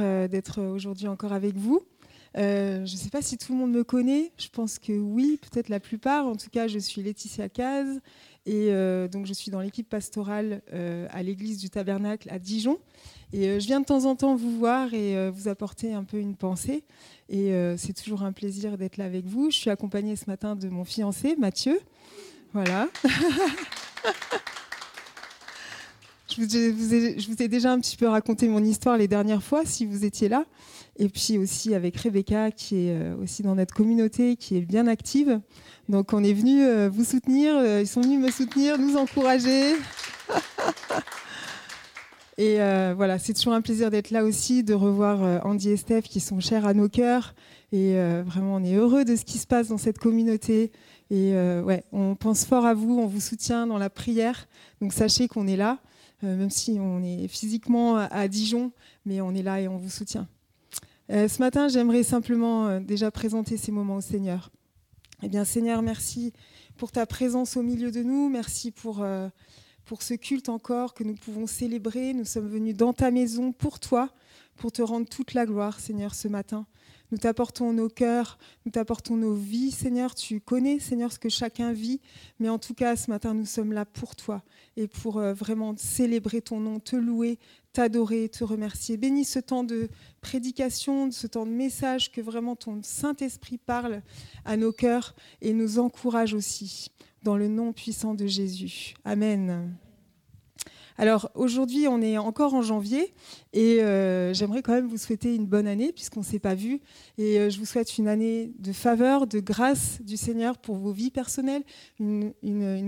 euh, d'être aujourd'hui encore avec vous. Euh, je ne sais pas si tout le monde me connaît, je pense que oui, peut-être la plupart. En tout cas, je suis Laetitia Caz et euh, donc je suis dans l'équipe pastorale à l'église du Tabernacle à Dijon. Et je viens de temps en temps vous voir et vous apporter un peu une pensée. Et c'est toujours un plaisir d'être là avec vous. Je suis accompagnée ce matin de mon fiancé, Mathieu. Voilà. Je vous, ai, déjà un petit peu raconté mon histoire les dernières fois, si vous étiez là. Et puis aussi avec Rebecca, qui est euh, aussi dans notre communauté, qui est bien active. Donc on est venu euh, vous soutenir, euh, ils sont venus me soutenir, nous encourager. et voilà, c'est toujours un plaisir d'être là aussi, de revoir Andy et Steph qui sont chers à nos cœurs. Et vraiment, on est heureux de ce qui se passe dans cette communauté. Et ouais, on pense fort à vous, on vous soutient dans la prière. Donc sachez qu'on est là. Euh, même si on est physiquement à Dijon, mais on est là et on vous soutient. Euh, ce matin, j'aimerais simplement euh, déjà présenter ces moments au Seigneur. Eh bien, Seigneur, merci pour ta présence au milieu de nous. Merci pour, pour ce culte encore que nous pouvons célébrer. Nous sommes venus dans ta maison pour toi, pour te rendre toute la gloire, Seigneur, ce matin. Nous t'apportons nos cœurs, nous t'apportons nos vies, Seigneur. Tu connais, Seigneur, ce que chacun vit. Mais en tout cas, ce matin, nous sommes là pour toi et pour euh, vraiment célébrer ton nom, te louer, t'adorer, te remercier. Bénis ce temps de prédication, ce temps de message, que vraiment ton Saint-Esprit parle à nos cœurs et nous encourage aussi. Dans le nom puissant de Jésus. Amen. Alors aujourd'hui, on est encore en janvier et euh, j'aimerais quand même vous souhaiter une bonne année puisqu'on ne s'est pas vu. Et euh, je vous souhaite une année de faveur, de grâce du Seigneur pour vos vies personnelles, une,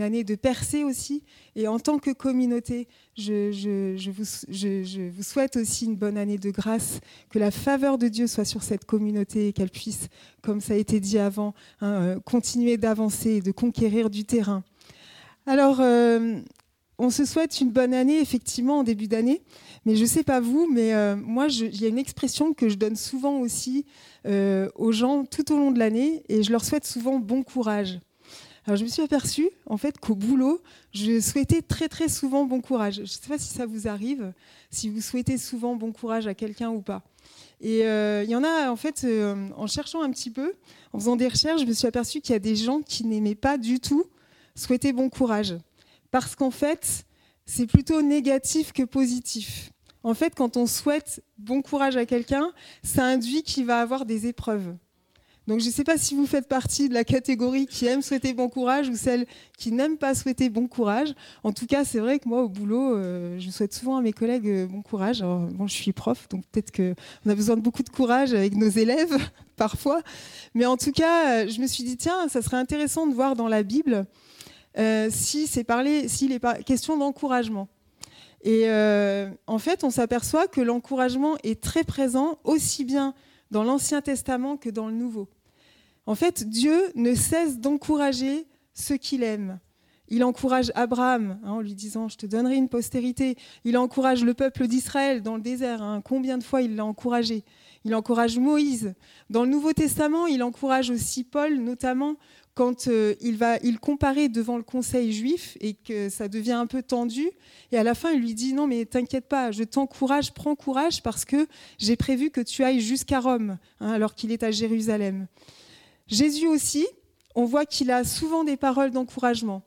année de percée aussi. Et en tant que communauté, je, vous, souhaite aussi une bonne année de grâce, que la faveur de Dieu soit sur cette communauté et qu'elle puisse, comme ça a été dit avant, hein, euh, continuer d'avancer et de conquérir du terrain. Alors, on se souhaite une bonne année, effectivement, en début d'année. Mais je ne sais pas vous, mais euh, moi, il y a une expression que je donne souvent aussi euh, aux gens tout au long de l'année, et je leur souhaite souvent bon courage. Alors, je me suis aperçue, en fait, qu'au boulot, je souhaitais très, très souvent bon courage. Je ne sais pas si ça vous arrive, si vous souhaitez souvent bon courage à quelqu'un ou pas. Et euh, il y en a, en fait, en cherchant un petit peu, en faisant des recherches, je me suis aperçue qu'il y a des gens qui n'aimaient pas du tout souhaiter bon courage parce qu'en fait, c'est plutôt négatif que positif. En fait, quand on souhaite bon courage à quelqu'un, ça induit qu'il va avoir des épreuves. Donc je ne sais pas si vous faites partie de la catégorie qui aime souhaiter bon courage ou celle qui n'aime pas souhaiter bon courage. En tout cas, c'est vrai que moi, au boulot, euh, je souhaite souvent à mes collègues euh, bon courage. Bon, je suis prof, donc peut-être qu'on a besoin de beaucoup de courage avec nos élèves, parfois. Mais en tout cas, euh, je me suis dit, tiens, ça serait intéressant de voir dans la Bible si c'est parlé, s'il est question d'encouragement. Et euh, en fait, on s'aperçoit que l'encouragement est très présent aussi bien dans l'Ancien Testament que dans le Nouveau. En fait, Dieu ne cesse d'encourager ceux qu'il aime. Il encourage Abraham hein, en lui disant Je te donnerai une postérité. Il encourage le peuple d'Israël dans le désert. Hein. Combien de fois il l'a encouragé Il encourage Moïse. Dans le Nouveau Testament, il encourage aussi Paul, notamment quand euh, il va il devant le conseil juif et que ça devient un peu tendu. Et à la fin il lui dit non mais t'inquiète pas je t'encourage prends courage parce que j'ai prévu que tu ailles jusqu'à Rome hein, alors qu'il est à Jérusalem. Jésus aussi on voit qu'il a souvent des paroles d'encouragement.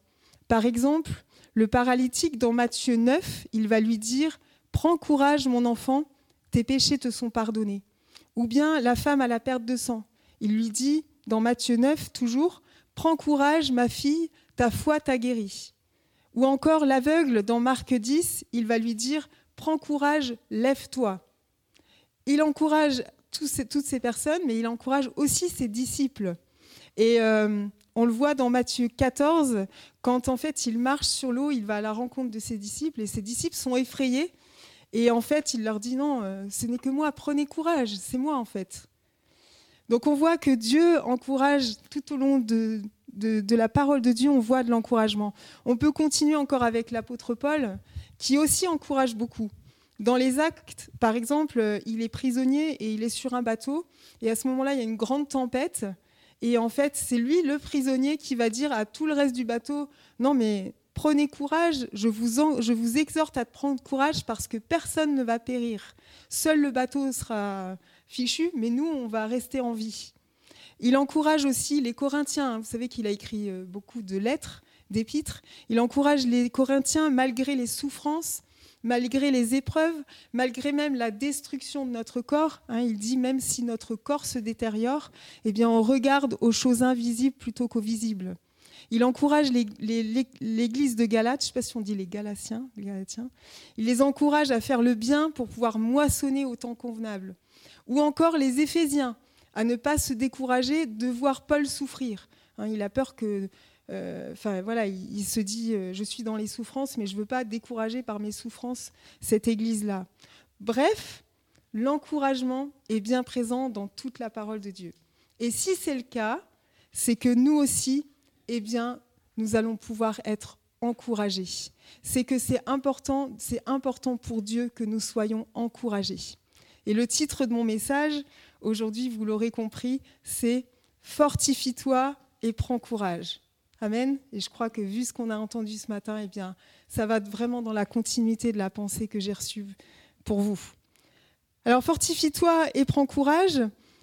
Par exemple le paralytique dans Matthieu 9 il va lui dire prends courage mon enfant tes péchés te sont pardonnés. Ou bien la femme à la perte de sang. Il lui dit dans Matthieu 9 toujours Prends courage, ma fille, ta foi t'a guéri. Ou encore l'aveugle, dans Marc 10, il va lui dire Prends courage, lève-toi. Il encourage toutes ces personnes, mais il encourage aussi ses disciples. Et euh, on le voit dans Matthieu 14, quand en fait il marche sur l'eau, il va à la rencontre de ses disciples, et ses disciples sont effrayés. Et en fait, il leur dit non, euh, ce n'est que moi, prenez courage, c'est moi en fait. Donc on voit que Dieu encourage tout au long de, la parole de Dieu, on voit de l'encouragement. On peut continuer encore avec l'apôtre Paul, qui aussi encourage beaucoup. Dans les actes, par exemple, il est prisonnier et il est sur un bateau, et à ce moment-là, il y a une grande tempête, et en fait, c'est lui, le prisonnier, qui va dire à tout le reste du bateau, non mais Prenez courage, je vous, je vous exhorte à prendre courage parce que personne ne va périr. Seul le bateau sera fichu, mais nous, on va rester en vie. Il encourage aussi les Corinthiens. Vous savez qu'il a écrit euh, beaucoup de lettres, d'épîtres. Il encourage les Corinthiens malgré les souffrances, malgré les épreuves, malgré même la destruction de notre corps. Hein. il dit même si notre corps se détériore, eh bien on regarde aux choses invisibles plutôt qu'aux visibles. Il encourage l'église de Galate, je ne sais pas si on dit les Galatiens, les Galatiens, il les encourage à faire le bien pour pouvoir moissonner au temps convenable. Ou encore les Éphésiens, à ne pas se décourager de voir Paul souffrir. Hein, il a peur que euh, enfin voilà, il, se dit euh, je suis dans les souffrances, mais je ne veux pas décourager par mes souffrances cette église-là. Bref, l'encouragement est bien présent dans toute la parole de Dieu. Et si c'est le cas, c'est que nous aussi, eh bien, nous allons pouvoir être encouragés. C'est que c'est important, c'est important pour Dieu que nous soyons encouragés. Et le titre de mon message, aujourd'hui, vous l'aurez compris, c'est Fortifie-toi et prends courage. Amen. Et je crois que vu ce qu'on a entendu ce matin, eh bien, ça va vraiment dans la continuité de la pensée que j'ai reçue pour vous. Alors, fortifie-toi et prends courage.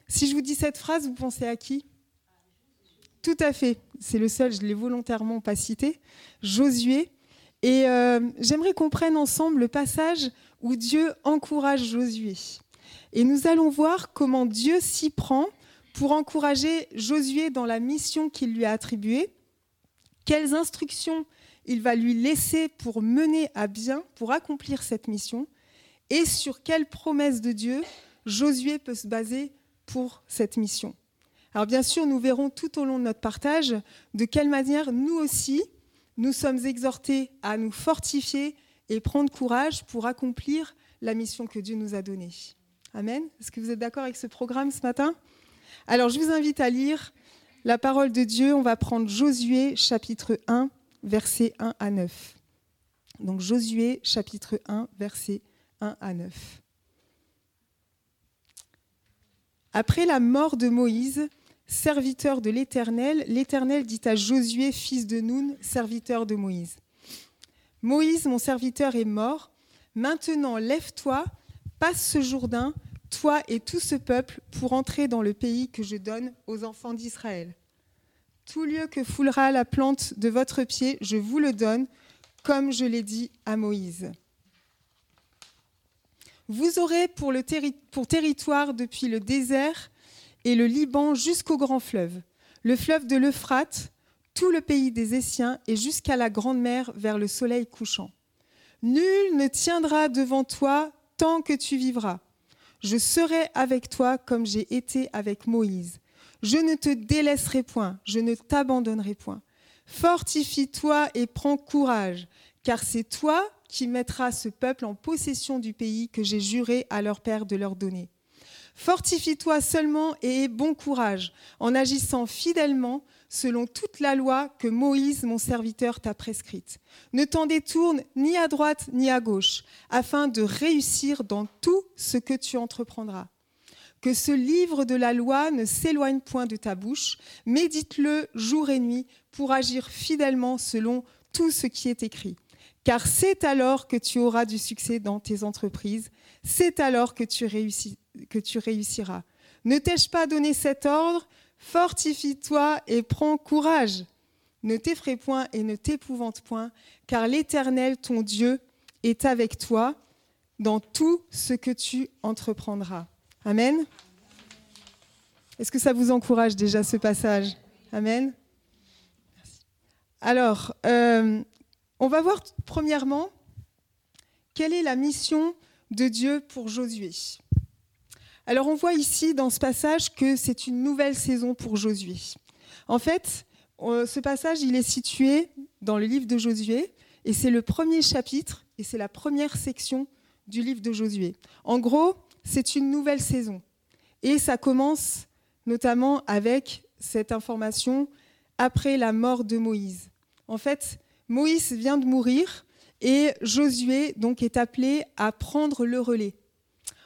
Si je vous dis cette phrase, vous pensez à qui? Tout à fait. C'est le seul, je l'ai volontairement pas cité. Josué. Et euh, j'aimerais qu'on prenne ensemble le passage où Dieu encourage Josué. Et nous allons voir comment Dieu s'y prend pour encourager Josué dans la mission qu'il lui a attribuée, quelles instructions il va lui laisser pour mener à bien, pour accomplir cette mission, et sur quelles promesses de Dieu Josué peut se baser pour cette mission. Alors bien sûr, nous verrons tout au long de notre partage de quelle manière nous aussi, nous sommes exhortés à nous fortifier et prendre courage pour accomplir la mission que Dieu nous a donnée. Amen. Est-ce que vous êtes d'accord avec ce programme ce matin? Alors je vous invite à lire la parole de Dieu. On va prendre Josué chapitre 1, versets 1 à 9. Donc Josué chapitre 1, versets 1 à 9. Après la mort de Moïse, serviteur de l'Éternel, l'Éternel dit à Josué, fils de Noun, serviteur de Moïse. Moïse, mon serviteur, est mort. Maintenant, lève-toi, passe ce Jourdain, toi et tout ce peuple, pour entrer dans le pays que je donne aux enfants d'Israël. Tout lieu que foulera la plante de votre pied, je vous le donne, comme je l'ai dit à Moïse. Vous aurez pour, territoire depuis le désert et le Liban jusqu'au grand fleuve, le fleuve de l'Euphrate, tout le pays des Essiens et jusqu'à la grande mer vers le soleil couchant. Nul ne tiendra devant toi tant que tu vivras. Je serai avec toi comme j'ai été avec Moïse. Je ne te délaisserai point, je ne t'abandonnerai point. Fortifie-toi et prends courage, car c'est toi qui mettras ce peuple en possession du pays que j'ai juré à leur père de leur donner. Fortifie-toi seulement et aie bon courage en agissant fidèlement selon toute la loi que Moïse, mon serviteur, t'a prescrite. Ne t'en détourne ni à droite ni à gauche, afin de réussir dans tout ce que tu entreprendras. Que ce livre de la loi ne s'éloigne point de ta bouche, médite-le jour et nuit pour agir fidèlement selon tout ce qui est écrit. Car c'est alors que tu auras du succès dans tes entreprises, c'est alors que tu réussis que tu réussiras. Ne t'ai-je pas donné cet ordre Fortifie-toi et prends courage. Ne t'effraie point et ne t'épouvante point, car l'Éternel, ton Dieu, est avec toi dans tout ce que tu entreprendras. Amen. Est-ce que ça vous encourage déjà ce passage? Amen. Alors, euh, on va voir premièrement quelle est la mission de Dieu pour Josué. Alors on voit ici dans ce passage que c'est une nouvelle saison pour Josué. En fait, ce passage, il est situé dans le livre de Josué et c'est le premier chapitre et c'est la première section du livre de Josué. En gros, c'est une nouvelle saison et ça commence notamment avec cette information après la mort de Moïse. En fait, Moïse vient de mourir et Josué donc est appelé à prendre le relais.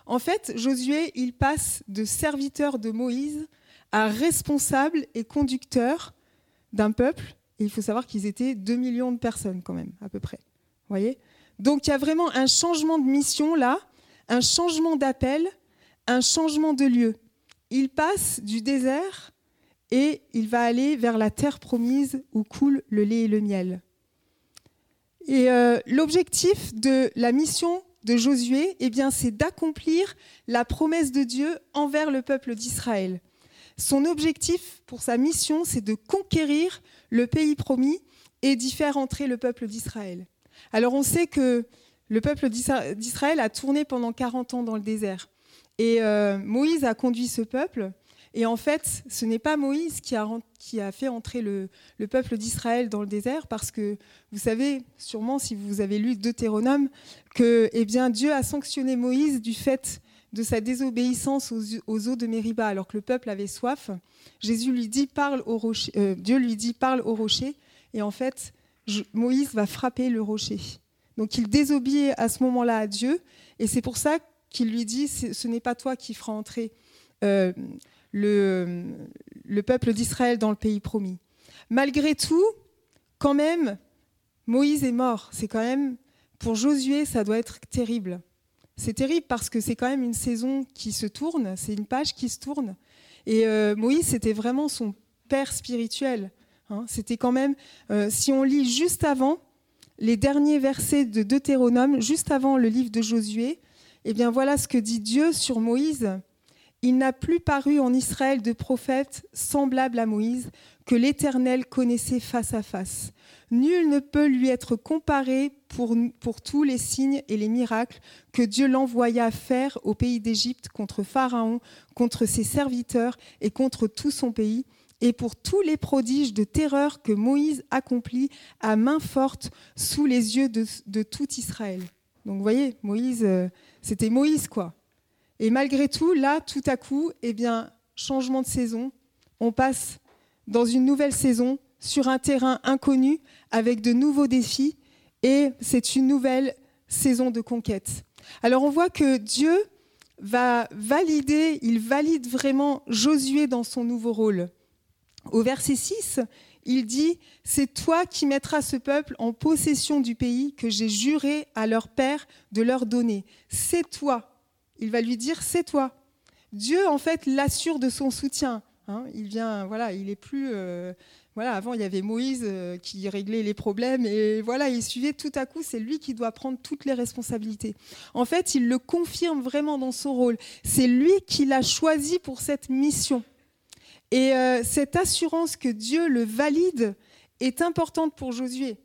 En fait, Josué, il passe de serviteur de Moïse à responsable et conducteur d'un peuple il faut savoir qu'ils étaient 2 millions de personnes quand même, à peu près. voyez? Donc il y a vraiment un changement de mission là, un changement d'appel, un changement de lieu. Il passe du désert et il va aller vers la terre promise où coule le lait et le miel. Et euh, l'objectif de la mission de Josué, eh bien, c'est d'accomplir la promesse de Dieu envers le peuple d'Israël. Son objectif pour sa mission, c'est de conquérir le pays promis et d'y faire entrer le peuple d'Israël. Alors on sait que le peuple d'Israël a tourné pendant 40 ans dans le désert. Et euh, Moïse a conduit ce peuple et en fait, ce n'est pas Moïse qui a, fait entrer le, peuple d'Israël dans le désert, parce que vous savez sûrement, si vous avez lu Deutéronome, que eh bien, Dieu a sanctionné Moïse du fait de sa désobéissance aux, eaux de Mériba, alors que le peuple avait soif. Jésus lui dit, parle au rocher, euh, Dieu lui dit, parle au rocher, et en fait, Moïse va frapper le rocher. Donc il désobéit à ce moment-là à Dieu, et c'est pour ça qu'il lui dit, ce n'est pas toi qui feras entrer euh, le, le peuple d'Israël dans le pays promis. Malgré tout, quand même, Moïse est mort. C'est quand même, pour Josué, ça doit être terrible. C'est terrible parce que c'est quand même une saison qui se tourne, c'est une page qui se tourne. Et euh, Moïse, c'était vraiment son père spirituel. Hein. C'était quand même, euh, si on lit juste avant les derniers versets de Deutéronome, juste avant le livre de Josué, eh bien voilà ce que dit Dieu sur Moïse il n'a plus paru en Israël de prophète semblable à Moïse que l'Éternel connaissait face à face. Nul ne peut lui être comparé pour, pour tous les signes et les miracles que Dieu l'envoya faire au pays d'Égypte contre Pharaon, contre ses serviteurs et contre tout son pays, et pour tous les prodiges de terreur que Moïse accomplit à main forte sous les yeux de, de tout Israël. Donc vous voyez, Moïse, euh, c'était Moïse quoi. Et malgré tout, là, tout à coup, eh bien, changement de saison, on passe dans une nouvelle saison sur un terrain inconnu avec de nouveaux défis et c'est une nouvelle saison de conquête. Alors on voit que Dieu va valider, il valide vraiment Josué dans son nouveau rôle. Au verset 6, il dit, C'est toi qui mettras ce peuple en possession du pays que j'ai juré à leur père de leur donner. C'est toi il va lui dire c'est toi. Dieu en fait l'assure de son soutien. Hein. il vient, voilà, il est plus, euh, voilà, avant il y avait Moïse euh, qui réglait les problèmes et voilà, il suivait. Tout à coup, c'est lui qui doit prendre toutes les responsabilités. En fait, il le confirme vraiment dans son rôle. C'est lui qui l'a choisi pour cette mission. Et euh, cette assurance que Dieu le valide est importante pour Josué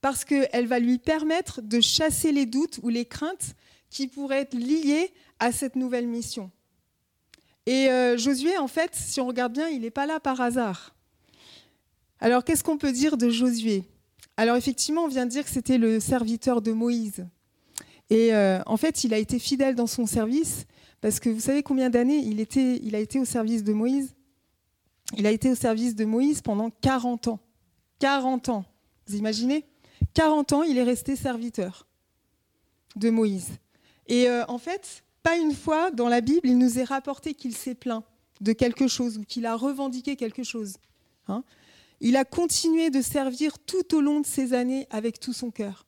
parce qu'elle va lui permettre de chasser les doutes ou les craintes qui pourraient être liées à cette nouvelle mission. Et euh, Josué, en fait, si on regarde bien, il n'est pas là par hasard. Alors, qu'est-ce qu'on peut dire de Josué? Alors, effectivement, on vient de dire que c'était le serviteur de Moïse. Et euh, en fait, il a été fidèle dans son service, parce que vous savez combien d'années il, il a été au service de Moïse? Il a été au service de Moïse pendant 40 ans. 40 ans. Vous imaginez? 40 ans, il est resté serviteur de Moïse. Et euh, en fait, pas une fois dans la Bible, il nous est rapporté qu'il s'est plaint de quelque chose ou qu'il a revendiqué quelque chose. Hein. il a continué de servir tout au long de ces années avec tout son cœur.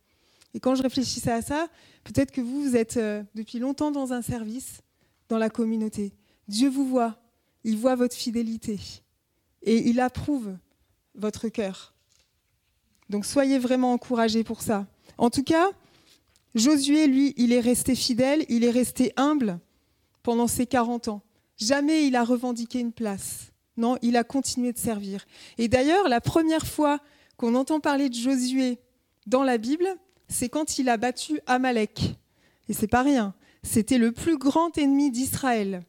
Et quand je réfléchissais à ça, peut-être que vous, vous êtes euh, depuis longtemps dans un service, dans la communauté. Dieu vous voit, il voit votre fidélité et il approuve votre cœur. Donc soyez vraiment encouragés pour ça. En tout cas, Josué, lui, il est resté fidèle, il est resté humble pendant ses 40 ans. Jamais il a revendiqué une place. Non, il a continué de servir. Et d'ailleurs, la première fois qu'on entend parler de Josué dans la Bible, c'est quand il a battu Amalek. Et c'est pas rien. C'était le plus grand ennemi d'Israël.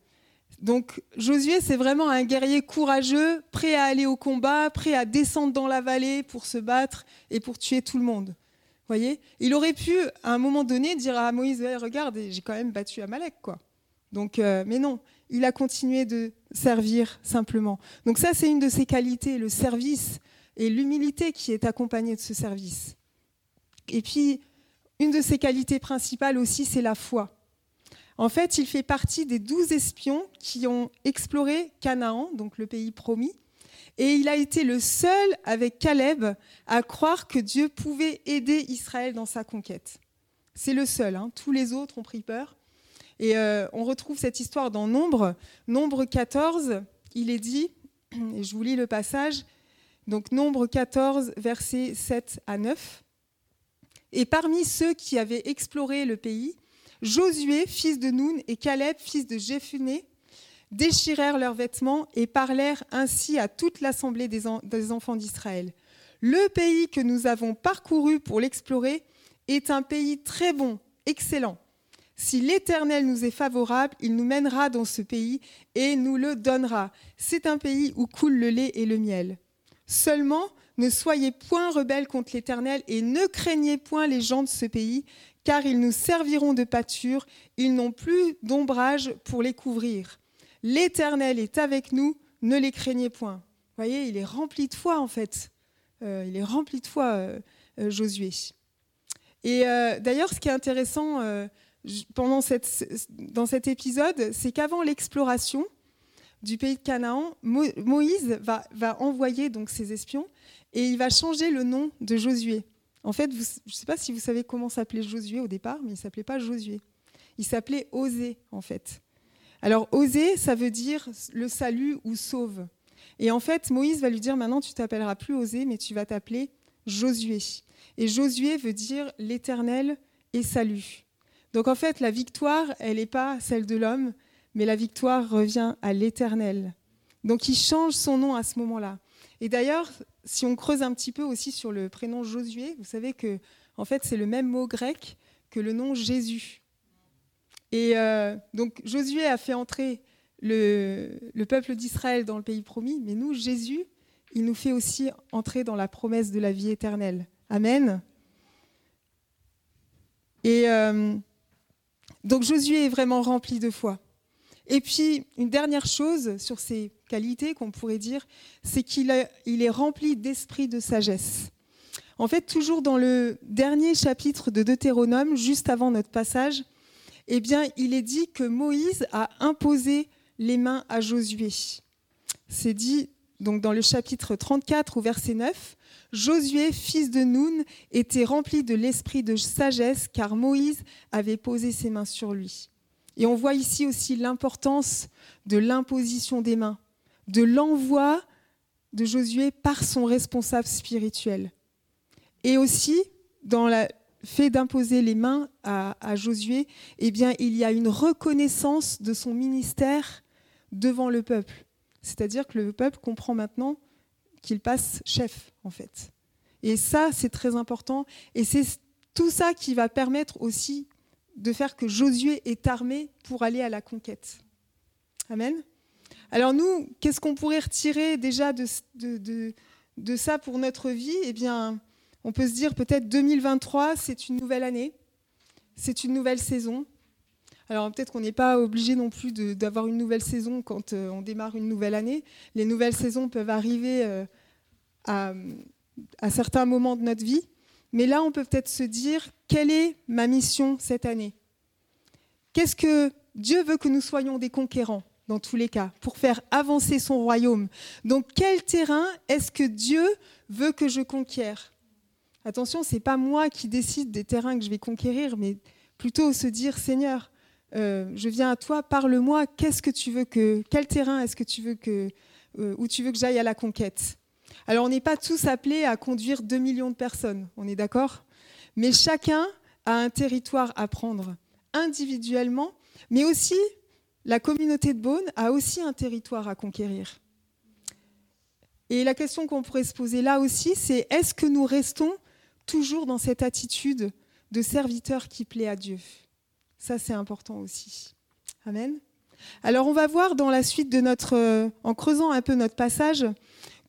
Donc Josué, c'est vraiment un guerrier courageux, prêt à aller au combat, prêt à descendre dans la vallée pour se battre et pour tuer tout le monde voyez Il aurait pu, à un moment donné, dire à Moïse Regarde, j'ai quand même battu Amalek. Quoi. Donc, euh, mais non, il a continué de servir simplement. Donc, ça, c'est une de ses qualités, le service et l'humilité qui est accompagnée de ce service. Et puis, une de ses qualités principales aussi, c'est la foi. En fait, il fait partie des douze espions qui ont exploré Canaan, donc le pays promis, Et il a été le seul, avec Caleb, à croire que Dieu pouvait aider Israël dans sa conquête. C'est le seul, hein. tous les autres ont pris peur. Et euh, on retrouve cette histoire dans Nombre. Nombre 14, il est dit, et je vous lis le passage, donc Nombre 14, versets 7 à 9. Et parmi ceux qui avaient exploré le pays, Josué, fils de Noun, et Caleb, fils de Jephuné, déchirèrent leurs vêtements et parlèrent ainsi à toute l'assemblée des, enfants d'Israël. Le pays que nous avons parcouru pour l'explorer est un pays très bon, excellent. Si l'Éternel nous est favorable, il nous mènera dans ce pays et nous le donnera. C'est un pays où coule le lait et le miel. Seulement, ne soyez point rebelles contre l'Éternel et ne craignez point les gens de ce pays, car ils nous serviront de pâture, ils n'ont plus d'ombrage pour les couvrir. L'Éternel est avec nous, ne les craignez point. Vous voyez, il est rempli de foi en fait. Euh, il est rempli de foi, euh, euh, Josué. Et d'ailleurs, ce qui est intéressant pendant cette, dans cet épisode, c'est qu'avant l'exploration du pays de Canaan, Moïse va, va, envoyer donc ses espions et il va changer le nom de Josué. En fait, je ne sais pas si vous savez comment s'appelait Josué au départ, mais il s'appelait pas Josué. Il s'appelait Osée en fait. Alors oser, ça veut dire le salut ou sauve. Et en fait, Moïse va lui dire maintenant tu t'appelleras plus Osée, mais tu vas t'appeler Josué. Et Josué veut dire l'Éternel et salut. Donc en fait, la victoire, elle n'est pas celle de l'homme, mais la victoire revient à l'Éternel. Donc il change son nom à ce moment-là. Et d'ailleurs, si on creuse un petit peu aussi sur le prénom Josué, vous savez que en fait, c'est le même mot grec que le nom Jésus. Et euh, donc Josué a fait entrer le, peuple d'Israël dans le pays promis, mais nous, Jésus, il nous fait aussi entrer dans la promesse de la vie éternelle. Amen. Et euh, donc Josué est vraiment rempli de foi. Et puis, une dernière chose sur ses qualités qu'on pourrait dire, c'est qu'il il est rempli d'esprit de sagesse. En fait, toujours dans le dernier chapitre de Deutéronome, juste avant notre passage, eh bien, il est dit que Moïse a imposé les mains à Josué. C'est dit donc dans le chapitre 34 au verset 9, Josué, fils de Noun, était rempli de l'esprit de sagesse car Moïse avait posé ses mains sur lui. Et on voit ici aussi l'importance de l'imposition des mains, de l'envoi de Josué par son responsable spirituel. Et aussi, dans la, fait d'imposer les mains à, Josué, eh bien, il y a une reconnaissance de son ministère devant le peuple. C'est-à-dire que le peuple comprend maintenant qu'il passe chef, en fait. Et ça, c'est très important. Et c'est tout ça qui va permettre aussi de faire que Josué est armé pour aller à la conquête. Amen. Alors nous, qu'est-ce qu'on pourrait retirer déjà de, de, ça pour notre vie? Eh bien, on peut se dire peut-être 2023, c'est une nouvelle année, c'est une nouvelle saison. Alors peut-être qu'on n'est pas obligé non plus d'avoir une nouvelle saison quand euh, on démarre une nouvelle année. Les nouvelles saisons peuvent arriver euh, à, certains moments de notre vie. Mais là, on peut peut-être se dire, quelle est ma mission cette année? Qu'est-ce que Dieu veut que nous soyons des conquérants dans tous les cas, pour faire avancer son royaume? Donc quel terrain est-ce que Dieu veut que je conquière? Attention, c'est pas moi qui décide des terrains que je vais conquérir, mais plutôt se dire Seigneur, euh, je viens à toi, parle-moi. Qu'est-ce que tu veux que, quel terrain est-ce que tu veux que, euh, tu veux que j'aille à la conquête? Alors, on n'est pas tous appelés à conduire 2 millions de personnes, on est d'accord? Mais chacun a un territoire à prendre individuellement, mais aussi la communauté de Beaune a aussi un territoire à conquérir. Et la question qu'on pourrait se poser là aussi, c'est est-ce que nous restons toujours dans cette attitude de serviteur qui plaît à Dieu. Ça, c'est important aussi. Amen. Alors, on va voir dans la suite de notre, euh, en creusant un peu notre passage,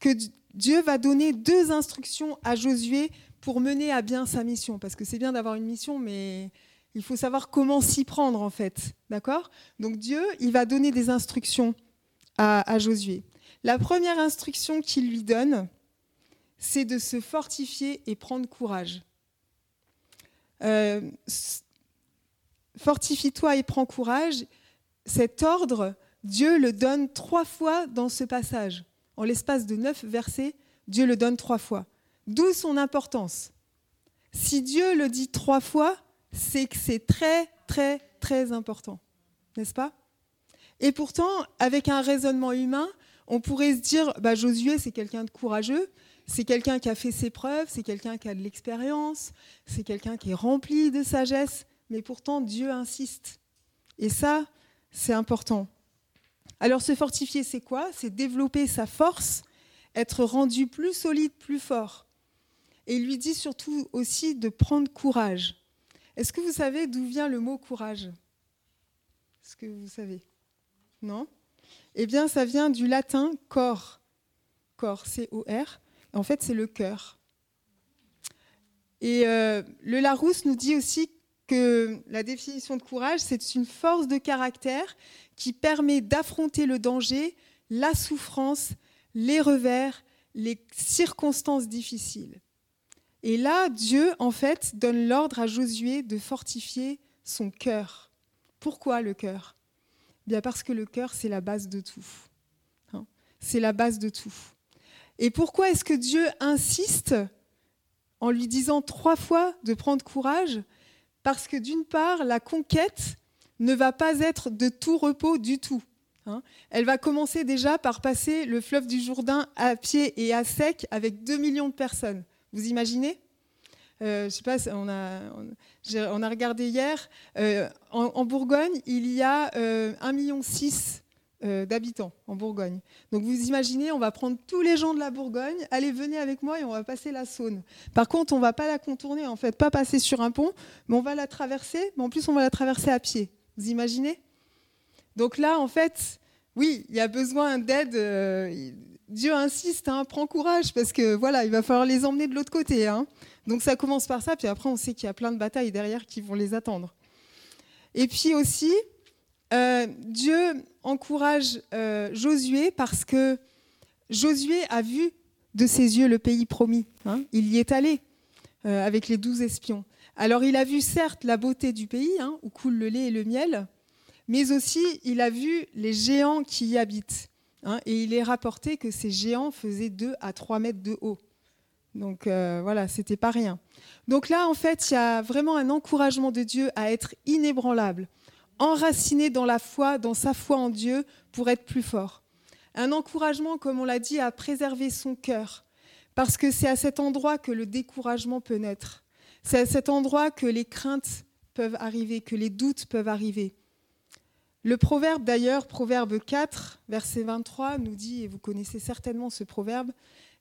que Dieu va donner deux instructions à Josué pour mener à bien sa mission. Parce que c'est bien d'avoir une mission, mais il faut savoir comment s'y prendre, en fait. D'accord? Donc, Dieu, il va donner des instructions à, à Josué. La première instruction qu'il lui donne, c'est de se fortifier et prendre courage. Euh, fortifie-toi et prends courage. Cet ordre, Dieu le donne trois fois dans ce passage. en l'espace de neuf versets, Dieu le donne trois fois. D'où son importance. Si Dieu le dit trois fois, c'est que c'est très, très, très important. N'est-ce pas? Et pourtant, avec un raisonnement humain, on pourrait se dire, bah, Josué, c'est quelqu'un de courageux, c'est quelqu'un qui a fait ses preuves, c'est quelqu'un qui a de l'expérience, c'est quelqu'un qui est rempli de sagesse, mais pourtant Dieu insiste. Et ça, c'est important. Alors se fortifier, c'est quoi? C'est développer sa force, être rendu plus solide, plus fort. Et il lui dit surtout aussi de prendre courage. Est-ce que vous savez d'où vient le mot courage? Est-ce que vous savez? Non? Eh bien, ça vient du latin corps. Corps, C-O-R. En fait, c'est le cœur. Et euh, le Larousse nous dit aussi que la définition de courage, c'est une force de caractère qui permet d'affronter le danger, la souffrance, les revers, les circonstances difficiles. Et là, Dieu, en fait, donne l'ordre à Josué de fortifier son cœur. Pourquoi le cœur? Bien parce que le cœur, c'est la base de tout. Hein? c'est la base de tout. Et pourquoi est-ce que Dieu insiste en lui disant trois fois de prendre courage? Parce que d'une part, la conquête ne va pas être de tout repos du tout. Hein. Elle va commencer déjà par passer le fleuve du Jourdain à pied et à sec avec 2 millions de personnes. Vous imaginez? Euh, Je sais pas, on a, regardé hier, euh, en, Bourgogne, il y a euh, 1,6 million euh, d'habitants en Bourgogne. Donc vous imaginez, on va prendre tous les gens de la Bourgogne, allez, venez avec moi et on va passer la Saône. Par contre, on va pas la contourner, en fait, pas passer sur un pont, mais on va la traverser, mais en plus on va la traverser à pied. Vous imaginez? Donc là, en fait, oui, il y a besoin d'aide. Euh, Dieu insiste, hein, prends courage, parce que voilà, il va falloir les emmener de l'autre côté. Hein. Donc ça commence par ça, puis après on sait qu'il y a plein de batailles derrière qui vont les attendre. Et puis aussi, euh, Dieu encourage euh, Josué parce que Josué a vu de ses yeux le pays promis. Hein. il y est allé euh, avec les douze espions. Alors il a vu certes la beauté du pays, hein, où coule le lait et le miel, mais aussi il a vu les géants qui y habitent. Hein. et il est rapporté que ces géants faisaient 2 à 3 mètres de haut. Donc voilà, c'était pas rien. Donc là, en fait, il y a vraiment un encouragement de Dieu à être inébranlable, enraciné dans la foi, dans sa foi en Dieu, pour être plus fort. Un encouragement, comme on l'a dit, à préserver son cœur, parce que c'est à cet endroit que le découragement peut naître. C'est à cet endroit que les craintes peuvent arriver, que les doutes peuvent arriver. Le proverbe d'ailleurs, proverbe 4, verset 23, nous dit, et vous connaissez certainement ce proverbe,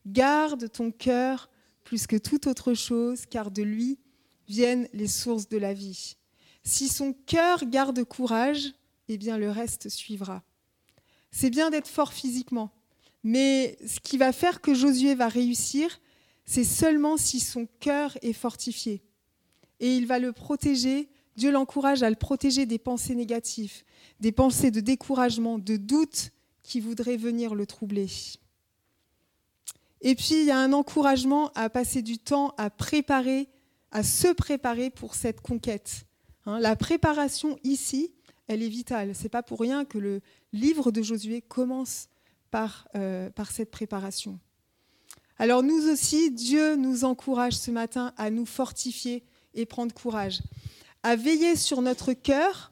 Garde ton cœur plus que toute autre chose, car de lui viennent les sources de la vie. Si son cœur garde courage, eh bien le reste suivra. C'est bien d'être fort physiquement, mais ce qui va faire que Josué va réussir, c'est seulement si son cœur est fortifié. Et il va le protéger, Dieu l'encourage à le protéger des pensées négatives, des pensées de découragement, de doute qui voudraient venir le troubler. Et puis, il y a un encouragement à passer du temps à préparer, à se préparer pour cette conquête. Hein, la préparation ici, elle est vitale. C'est pas pour rien que le livre de Josué commence par, euh, par cette préparation. Alors nous aussi, Dieu nous encourage ce matin à nous fortifier et prendre courage, à veiller sur notre cœur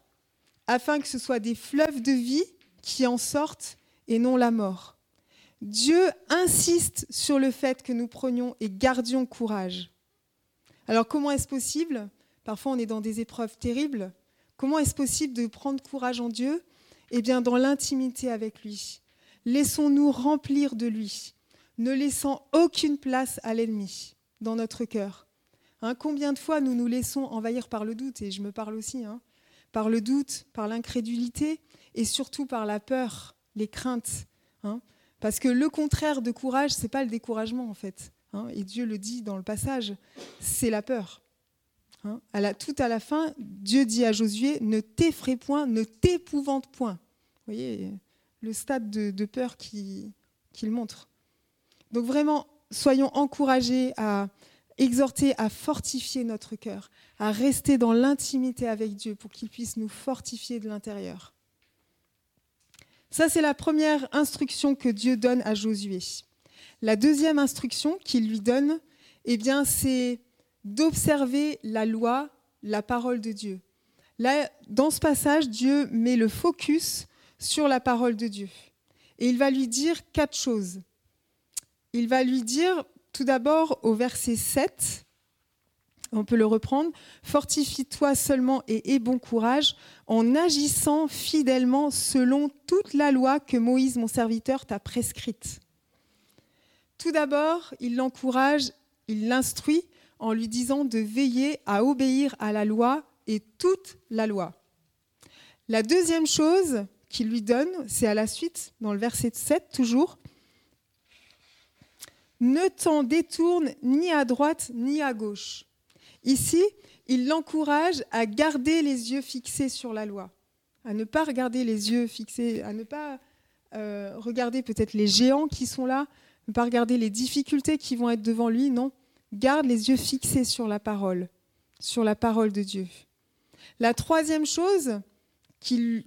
afin que ce soit des fleuves de vie qui en sortent et non la mort. Dieu insiste sur le fait que nous prenions et gardions courage. Alors comment est-ce possible? Parfois, on est dans des épreuves terribles. Comment est-ce possible de prendre courage en Dieu? Eh bien, dans l'intimité avec lui. Laissons-nous remplir de lui, ne laissant aucune place à l'ennemi dans notre cœur. Hein, combien de fois nous nous laissons envahir par le doute, et je me parle aussi, hein, par le doute, par l'incrédulité, et surtout par la peur, les craintes. Hein. parce que le contraire de courage, c'est pas le découragement en fait. et Dieu le dit dans le passage, c'est la peur. Hein, tout à la fin, Dieu dit à Josué, ne t'effraie point, ne t'épouvante point. Vous voyez le stade de, peur qu'il montre. Donc vraiment, soyons encouragés à exhorter, à fortifier notre cœur, à rester dans l'intimité avec Dieu pour qu'il puisse nous fortifier de l'intérieur. Ça, c'est la première instruction que Dieu donne à Josué. La deuxième instruction qu'il lui donne, eh bien, c'est d'observer la loi, la parole de Dieu. Là, dans ce passage, Dieu met le focus sur la parole de Dieu. Et il va lui dire quatre choses. Il va lui dire, tout d'abord, au verset 7, on peut le reprendre, Fortifie-toi seulement et aie bon courage en agissant fidèlement selon toute la loi que Moïse, mon serviteur, t'a prescrite. Tout d'abord, il l'encourage, il l'instruit en lui disant de veiller à obéir à la loi et toute la loi. La deuxième chose qu'il lui donne, c'est à la suite, dans le verset 7 toujours, ne t'en détourne ni à droite ni à gauche. Ici, il l'encourage à garder les yeux fixés sur la loi, à ne pas regarder les yeux fixés, à ne pas euh, regarder peut-être les géants qui sont là, ne pas regarder les difficultés qui vont être devant lui, non. Garde les yeux fixés sur la parole, sur la parole de Dieu. La troisième chose qu'il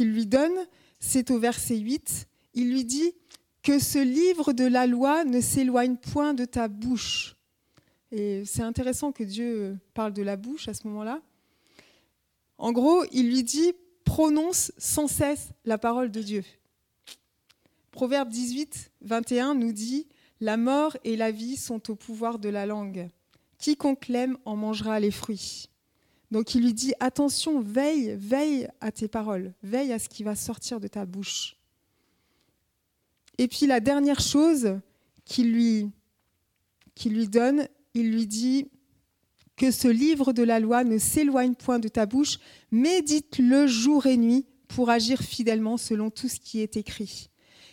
lui donne, c'est au verset 8. Il lui dit que ce livre de la loi ne s'éloigne point de ta bouche. Et c'est intéressant que Dieu parle de la bouche à ce moment-là. En gros, il lui dit prononce sans cesse la parole de Dieu. Proverbe 18, 21 nous dit La mort et la vie sont au pouvoir de la langue. Quiconque l'aime en mangera les fruits. Donc il lui dit Attention, veille, veille à tes paroles, veille à ce qui va sortir de ta bouche. Et puis la dernière chose qu'il lui, lui donne, il lui dit que ce livre de la loi ne s'éloigne point de ta bouche, médite-le jour et nuit pour agir fidèlement selon tout ce qui est écrit.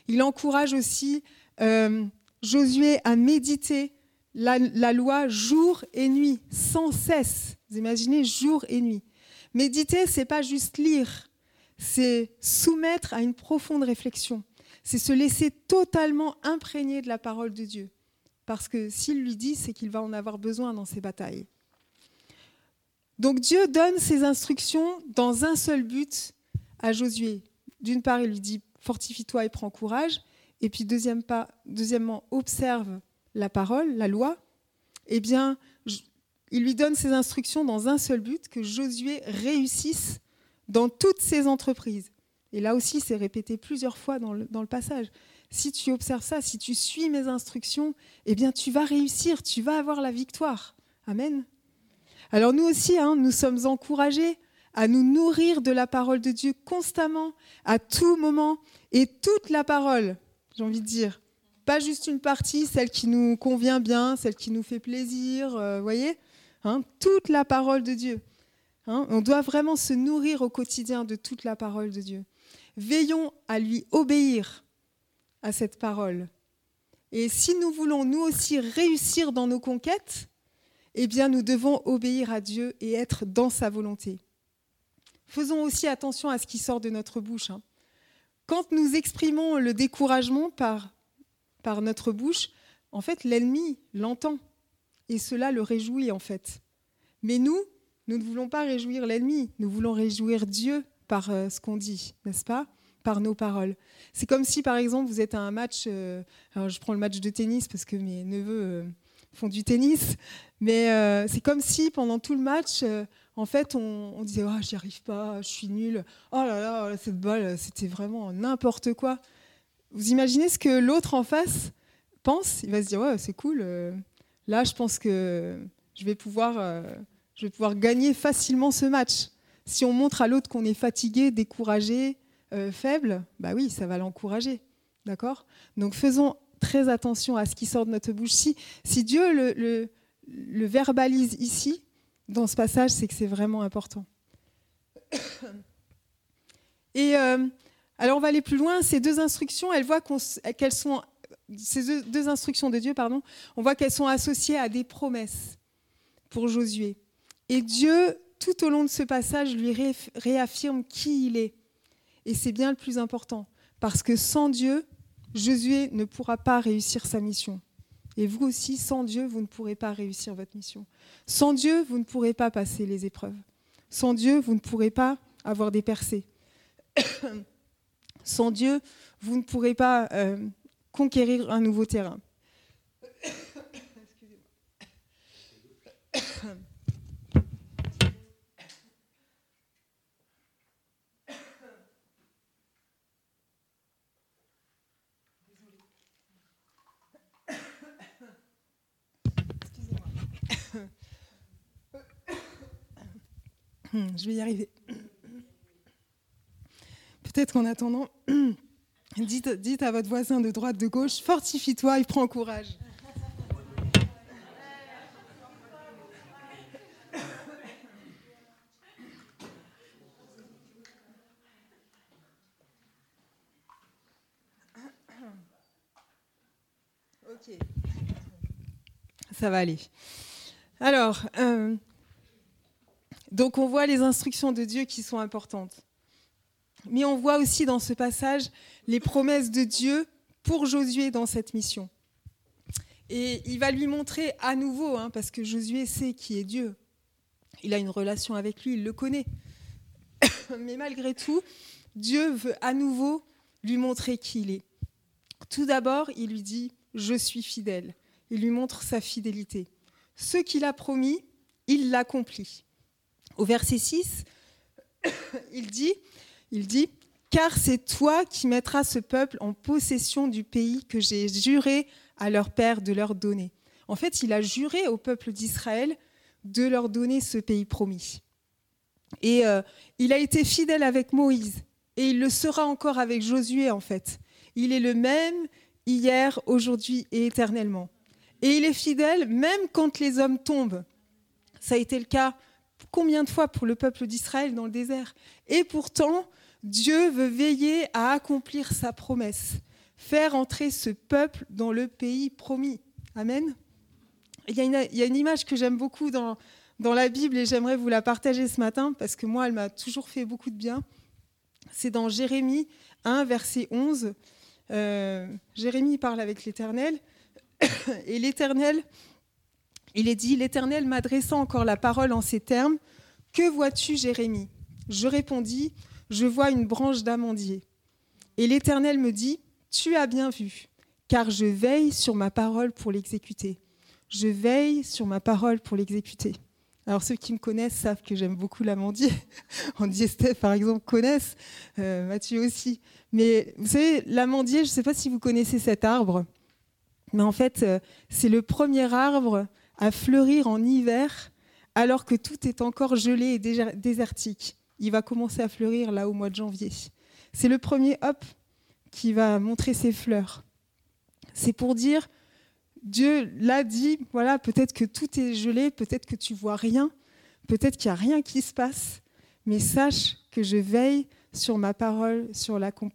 Il encourage aussi euh, Josué à méditer la, la, loi jour et nuit, sans cesse. Vous imaginez, jour et nuit. Méditer, c'est pas juste lire, c'est soumettre à une profonde réflexion. C'est se laisser totalement imprégner de la parole de Dieu. Parce que s'il lui dit, c'est qu'il va en avoir besoin dans ses batailles. Donc Dieu donne ses instructions dans un seul but à Josué. D'une part, il lui dit fortifie-toi et prends courage. Et puis deuxièmement, observe la parole, la loi. Eh bien, il lui donne ses instructions dans un seul but, que Josué réussisse dans toutes ses entreprises. Et là aussi, c'est répété plusieurs fois dans le, dans le, passage. Si tu observes ça, si tu suis mes instructions, eh bien, tu vas réussir, tu vas avoir la victoire. Amen. Alors nous aussi, hein, nous sommes encouragés à nous nourrir de la parole de Dieu constamment, à tout moment, et toute la parole, j'ai envie de dire. Pas juste une partie, celle qui nous convient bien, celle qui nous fait plaisir, euh, voyez hein, Toute la parole de Dieu. Hein, on doit vraiment se nourrir au quotidien de toute la parole de Dieu. Veillons à lui obéir à cette parole. Et si nous voulons nous aussi réussir dans nos conquêtes, eh bien nous devons obéir à Dieu et être dans sa volonté. Faisons aussi attention à ce qui sort de notre bouche. Hein. Quand nous exprimons le découragement par, par notre bouche, en fait, l'ennemi l'entend. Et cela le réjouit, en fait. Mais nous, nous ne voulons pas réjouir l'ennemi, nous voulons réjouir Dieu par euh, ce qu'on dit, n'est-ce pas? Par nos paroles. C'est comme si, par exemple, vous êtes à un match, euh, alors je prends le match de tennis parce que mes neveux euh, font du tennis, mais c'est comme si pendant tout le match, en fait, on, disait oh, j'y arrive pas, je suis nul. Oh là là, cette balle, c'était vraiment n'importe quoi. Vous imaginez ce que l'autre en face pense? Il va se dire ouais, c'est cool. Euh, là, je pense que je vais pouvoir, euh, je vais pouvoir gagner facilement ce match. Si on montre à l'autre qu'on est fatigué, découragé, euh, faible, bah oui, ça va l'encourager, d'accord? Donc faisons très attention à ce qui sort de notre bouche. Si, Dieu le, le verbalise ici, dans ce passage, c'est que c'est vraiment important. Et euh, alors on va aller plus loin. Ces deux instructions, elles voient qu'elles sont ces deux instructions de Dieu, pardon, on voit qu'elles sont associées à des promesses pour Josué. Et Dieu, tout au long de ce passage, lui réaffirme qui il est. Et c'est bien le plus important, parce que sans Dieu, Josué ne pourra pas réussir sa mission. Et vous aussi, sans Dieu, vous ne pourrez pas réussir votre mission. Sans Dieu, vous ne pourrez pas passer les épreuves. Sans Dieu, vous ne pourrez pas avoir des percées. Sans Dieu, vous ne pourrez pas euh, conquérir un nouveau terrain. Je vais y arriver. Peut-être qu'en attendant, dites, dites à votre voisin de droite, de gauche, fortifie-toi et prends courage. Ok. Ça va aller. Alors, euh, donc on voit les instructions de Dieu qui sont importantes. Mais on voit aussi dans ce passage les promesses de Dieu pour Josué dans cette mission. Et il va lui montrer à nouveau, hein, parce que Josué sait qui est Dieu. Il a une relation avec lui, il le connaît. Mais malgré tout, Dieu veut à nouveau lui montrer qui il est. Tout d'abord, il lui dit, je suis fidèle. Il lui montre sa fidélité. Ce qu'il a promis, il l'accomplit. Au verset 6, il dit, il dit Car c'est toi qui mettras ce peuple en possession du pays que j'ai juré à leur père de leur donner. En fait, il a juré au peuple d'Israël de leur donner ce pays promis. Et euh, il a été fidèle avec Moïse, et il le sera encore avec Josué, en fait. Il est le même hier, aujourd'hui et éternellement. Et il est fidèle même quand les hommes tombent. Ça a été le cas combien de fois pour le peuple d'Israël dans le désert Et pourtant, Dieu veut veiller à accomplir sa promesse, faire entrer ce peuple dans le pays promis. Amen. Il y a une, image que j'aime beaucoup dans, la Bible et j'aimerais vous la partager ce matin parce que moi, elle m'a toujours fait beaucoup de bien. C'est dans Jérémie 1, verset 11. Euh, Jérémie parle avec l'Éternel et l'Éternel il est dit, l'Éternel m'adressant encore la parole en ces termes, Que vois-tu, Jérémie? Je répondis, Je vois une branche d'amandier. Et l'Éternel me dit, Tu as bien vu, car je veille sur ma parole pour l'exécuter. Je veille sur ma parole pour l'exécuter. Alors ceux qui me connaissent savent que j'aime beaucoup l'amandier. Andy Steph, par exemple, connaissent. Euh, Mathieu aussi. Mais vous savez, l'amandier, je ne sais pas si vous connaissez cet arbre, mais en fait, euh, c'est le premier arbre à fleurir en hiver alors que tout est encore gelé et désertique. Il va commencer à fleurir là au mois de janvier. C'est le premier hop qui va montrer ses fleurs. C'est pour dire, Dieu l'a dit, voilà, peut-être que tout est gelé, peut-être que tu vois rien, peut-être qu'il n'y a rien qui se passe, mais sache que je veille sur ma parole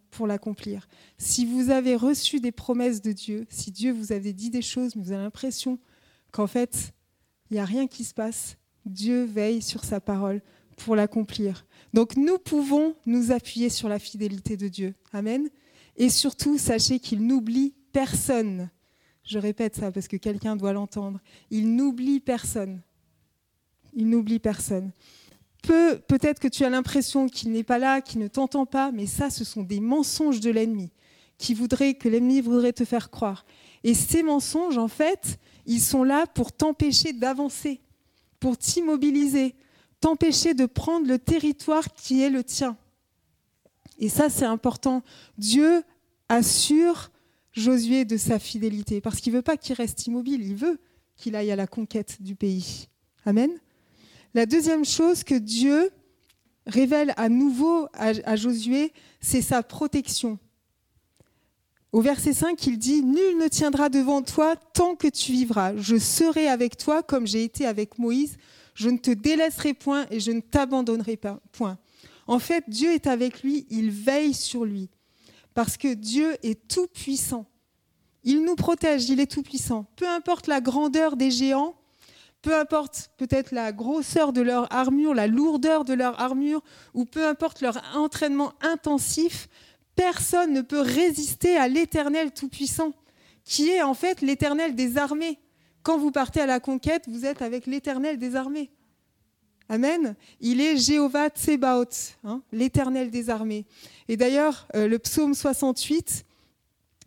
pour l'accomplir. Si vous avez reçu des promesses de Dieu, si Dieu vous avait dit des choses, mais vous avez l'impression qu'en fait, il n'y a rien qui se passe. Dieu veille sur sa parole pour l'accomplir. Donc nous pouvons nous appuyer sur la fidélité de Dieu. Amen. Et surtout, sachez qu'il n'oublie personne. Je répète ça parce que quelqu'un doit l'entendre. Il n'oublie personne. Il n'oublie personne. Peu, peut-être que tu as l'impression qu'il n'est pas là, qu'il ne t'entend pas, mais ça, ce sont des mensonges de l'ennemi qui voudrait que l'ennemi voudrait te faire croire. Et ces mensonges, en fait, ils sont là pour t'empêcher d'avancer, pour t'immobiliser, t'empêcher de prendre le territoire qui est le tien. Et ça, c'est important. Dieu assure Josué de sa fidélité, parce qu'il ne veut pas qu'il reste immobile, il veut qu'il aille à la conquête du pays. Amen. La deuxième chose que Dieu révèle à nouveau à, Josué, c'est sa protection. Au verset 5, il dit, Nul ne tiendra devant toi tant que tu vivras. Je serai avec toi comme j'ai été avec Moïse. Je ne te délaisserai point et je ne t'abandonnerai pas. Point. En fait, Dieu est avec lui, il veille sur lui. Parce que Dieu est tout puissant. Il nous protège, il est tout puissant. Peu importe la grandeur des géants, peu importe peut-être la grosseur de leur armure, la lourdeur de leur armure, ou peu importe leur entraînement intensif, personne ne peut résister à l'Éternel Tout-Puissant, qui est en fait l'Éternel des armées. Quand vous partez à la conquête, vous êtes avec l'Éternel des armées. Amen. Il est Jéhovah Tsebaoth, hein, l'éternel des armées. Et d'ailleurs, euh, le psaume 68,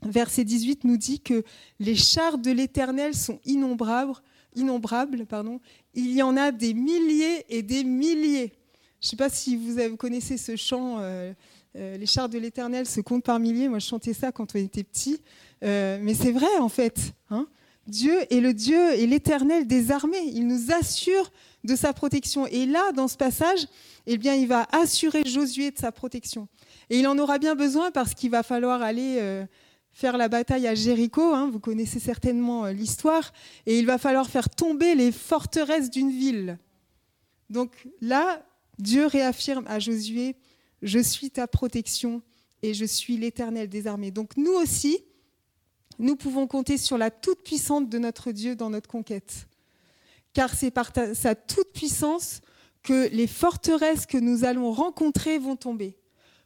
verset 18, nous dit que les chars de l'éternel sont innombrables, innombrables pardon. il y en a des milliers et des milliers. Je ne sais pas si vous, connaissez ce chant, euh, euh, les chars de l'éternel se comptent par milliers. Moi, je chantais ça quand on était petit. mais c'est vrai, en fait. Hein. Dieu est le Dieu et l'éternel des armées. Il nous assure de sa protection. Et là, dans ce passage, eh bien, il va assurer Josué de sa protection. Et il en aura bien besoin parce qu'il va falloir aller euh, faire la bataille à Jéricho. Hein. vous connaissez certainement euh, l'histoire. Et il va falloir faire tomber les forteresses d'une ville. Donc là, Dieu réaffirme à Josué, je suis ta protection et je suis l'éternel des armées. Donc nous aussi, nous pouvons compter sur la toute-puissante de notre Dieu dans notre conquête. Car c'est par sa toute-puissance que les forteresses que nous allons rencontrer vont tomber,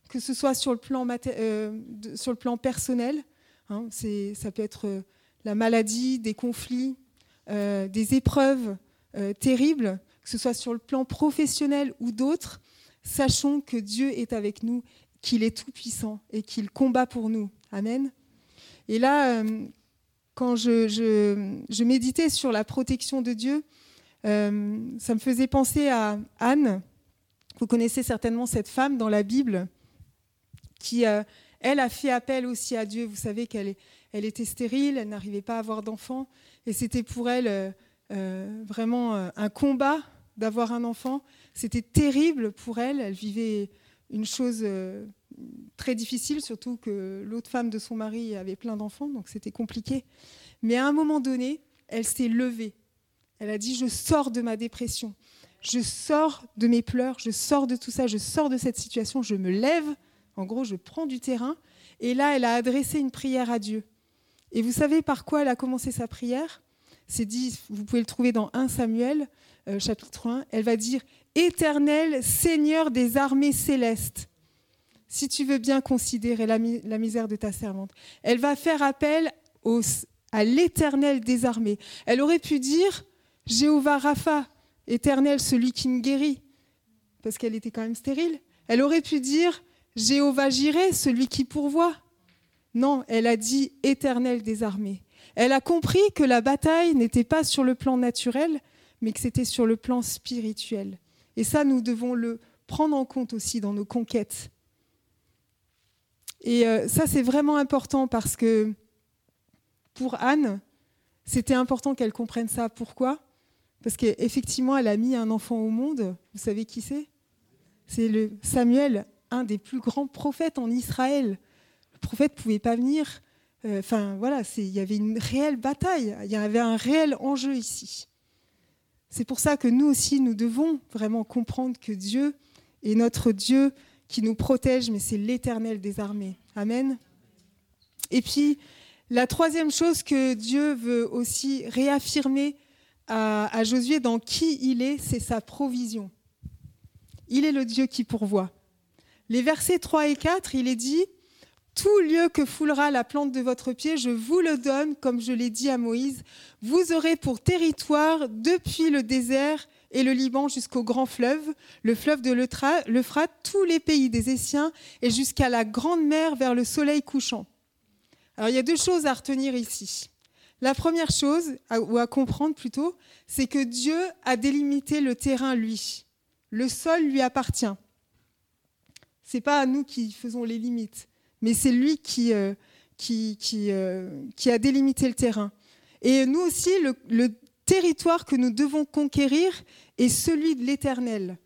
que ce soit sur le plan, euh, sur le plan personnel, hein, ça peut être euh, la maladie, des conflits, euh, des épreuves terribles, que ce soit sur le plan professionnel ou d'autres, sachons que Dieu est avec nous, qu'il est tout-puissant et qu'il combat pour nous. Amen. Et là, quand je, méditais sur la protection de Dieu, euh, ça me faisait penser à Anne. Vous connaissez certainement cette femme dans la Bible qui, euh, elle, a fait appel aussi à Dieu. Vous savez qu'elle elle était stérile, elle n'arrivait pas à avoir d'enfant, et c'était pour elle euh, vraiment un combat d'avoir un enfant. C'était terrible pour elle. Elle vivait une chose très difficile, surtout que l'autre femme de son mari avait plein d'enfants, donc c'était compliqué. Mais à un moment donné, elle s'est levée. Elle a dit, je sors de ma dépression, je sors de mes pleurs, je sors de tout ça, je sors de cette situation, je me lève, en gros, je prends du terrain. Et là, elle a adressé une prière à Dieu. Et vous savez par quoi elle a commencé sa prière? C'est dit, vous pouvez le trouver dans 1 Samuel, euh, chapitre 1. Elle va dire Éternel, Seigneur des armées célestes si tu veux bien considérer la, misère de ta servante. Elle va faire appel à l'éternel des armées. Elle aurait pu dire Jéhovah Rapha, éternel, celui qui me guérit, parce qu'elle était quand même stérile. Elle aurait pu dire Jéhovah Jireh, celui qui pourvoit. Non, elle a dit éternel des armées. Elle a compris que la bataille n'était pas sur le plan naturel, mais que c'était sur le plan spirituel. Et ça, nous devons le prendre en compte aussi dans nos conquêtes. Et euh, ça, c'est vraiment important parce que pour Anne, c'était important qu'elle comprenne ça. Pourquoi? Parce qu'effectivement, elle a mis un enfant au monde. Vous savez qui c'est? C'est le Samuel, un des plus grands prophètes en Israël. Le prophète ne pouvait pas venir. Euh, enfin, voilà, il y avait une réelle bataille. Il y avait un réel enjeu ici. C'est pour ça que nous aussi, nous devons vraiment comprendre que Dieu est notre Dieu qui nous protège, mais c'est l'Éternel des armées. Amen. Et puis, la troisième chose que Dieu veut aussi réaffirmer à, Josué dans qui il est, c'est sa provision. Il est le Dieu qui pourvoit. Les versets 3 et 4, il est dit, Tout lieu que foulera la plante de votre pied, je vous le donne, comme je l'ai dit à Moïse. Vous aurez pour territoire, depuis le désert et le Liban jusqu'au grand fleuve, le fleuve de l'Euphrate, tous les pays des Essiens et jusqu'à la grande mer vers le soleil couchant. Alors il y a deux choses à retenir ici. La première chose, ou à comprendre plutôt, c'est que Dieu a délimité le terrain, lui. Le sol lui appartient. Ce n'est pas à nous qui faisons les limites, mais c'est lui qui, euh, euh, qui, a délimité le terrain. Et nous aussi, le, le territoire que nous devons conquérir est celui de l'Éternel.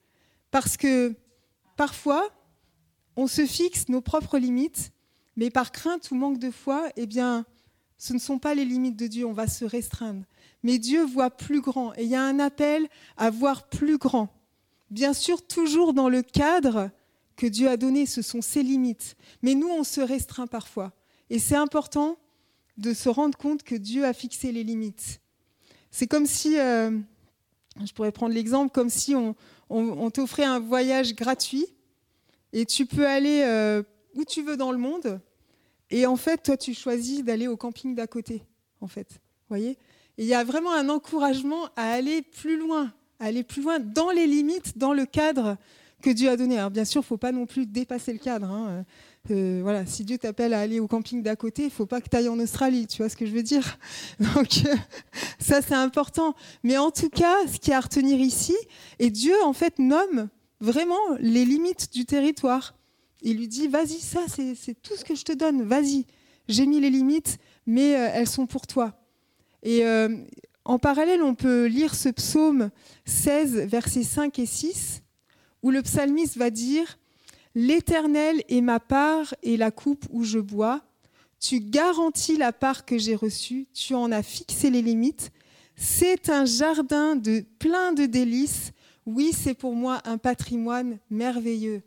Parce que parfois, on se fixe nos propres limites, mais par crainte ou manque de foi, eh bien, ce ne sont pas les limites de Dieu, on va se restreindre. Mais Dieu voit plus grand, et il y a un appel à voir plus grand. Bien sûr, toujours dans le cadre que Dieu a donné, ce sont ses limites. Mais nous, on se restreint parfois. Et c'est important de se rendre compte que Dieu a fixé les limites. C'est comme si, euh, je pourrais prendre l'exemple, comme si on, t'offrait un voyage gratuit et tu peux aller euh, où tu veux dans le monde. Et en fait, toi, tu choisis d'aller au camping d'à côté, en fait. voyez? Il y a vraiment un encouragement à aller plus loin, aller plus loin dans les limites, dans le cadre que Dieu a donné. Alors bien sûr, il ne faut pas non plus dépasser le cadre. Hein. Euh, voilà, si Dieu t'appelle à aller au camping d'à côté, il faut pas que tu ailles en Australie, tu vois ce que je veux dire Donc euh, ça c'est important. Mais en tout cas, ce qui est à retenir ici, et Dieu en fait nomme vraiment les limites du territoire. Il lui dit, vas-y, ça c'est tout ce que je te donne, vas-y. J'ai mis les limites, mais euh, elles sont pour toi. Et en parallèle, on peut lire ce psaume 16, versets 5 et 6, où le psalmiste va dire L'Éternel est ma part et la coupe où je bois. Tu garantis la part que j'ai reçue, tu en as fixé les limites. C'est un jardin de plein de délices. Oui, c'est pour moi un patrimoine merveilleux.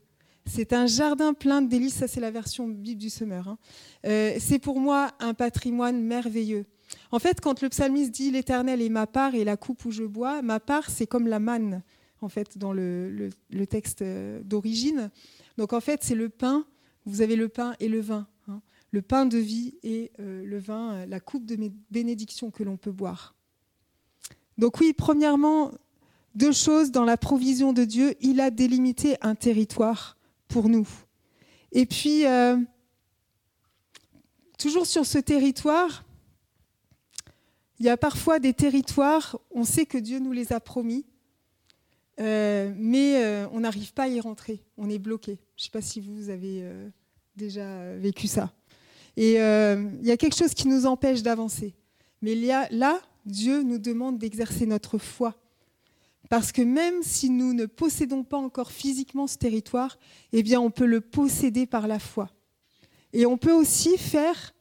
C'est un jardin plein de délices, ça c'est la version Bible du Semeur. Hein. Euh, c'est pour moi un patrimoine merveilleux. En fait, quand le psalmiste dit l'Éternel est ma part et la coupe où je bois, ma part c'est comme la manne en fait dans le texte euh, d'origine. Donc en fait, c'est le pain, vous avez le pain et le vin. Hein. Le pain de vie et euh, le vin, euh, la coupe de bénédiction que l'on peut boire. Donc oui, premièrement, deux choses dans la provision de Dieu, il a délimité un territoire pour nous. Et puis, toujours sur ce territoire, il y a parfois des territoires, on sait que Dieu nous les a promis, euh, mais euh, on n'arrive pas à y rentrer, on est bloqué. Je ne sais pas si vous avez euh, déjà vécu ça. Et il y a quelque chose qui nous empêche d'avancer. Mais là, Dieu nous demande d'exercer notre foi. Parce que même si nous ne possédons pas encore physiquement ce territoire, eh bien on peut le posséder par la foi. Et on peut aussi faire,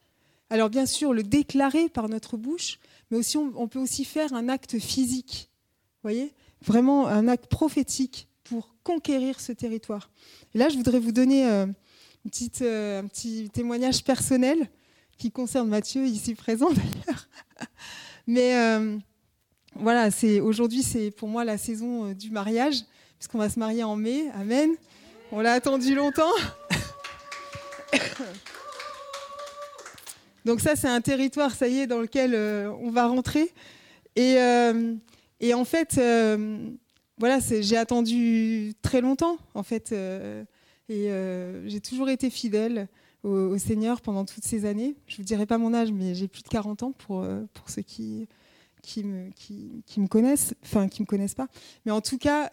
alors bien sûr le déclarer par notre bouche, mais aussi on, peut aussi faire un acte physique. Voyez? Vraiment un acte prophétique pour conquérir ce territoire. Là, je voudrais vous donner euh, une petite, euh, un petit témoignage personnel qui concerne Mathieu, ici présent d'ailleurs. Mais euh, voilà, c'est, aujourd'hui, c'est pour moi la saison du mariage, puisqu'on va se marier en mai. Amen. On l'a attendu longtemps. Donc ça, c'est un territoire, ça y est, dans lequel on va rentrer. Et, et en fait, euh, voilà, j'ai attendu très longtemps, en fait, euh, et euh, j'ai toujours été fidèle au, Seigneur pendant toutes ces années. Je ne vous dirai pas mon âge, mais j'ai plus de 40 ans pour, pour ceux qui, qui me, qui, me, connaissent, enfin qui me connaissent pas. Mais en tout cas,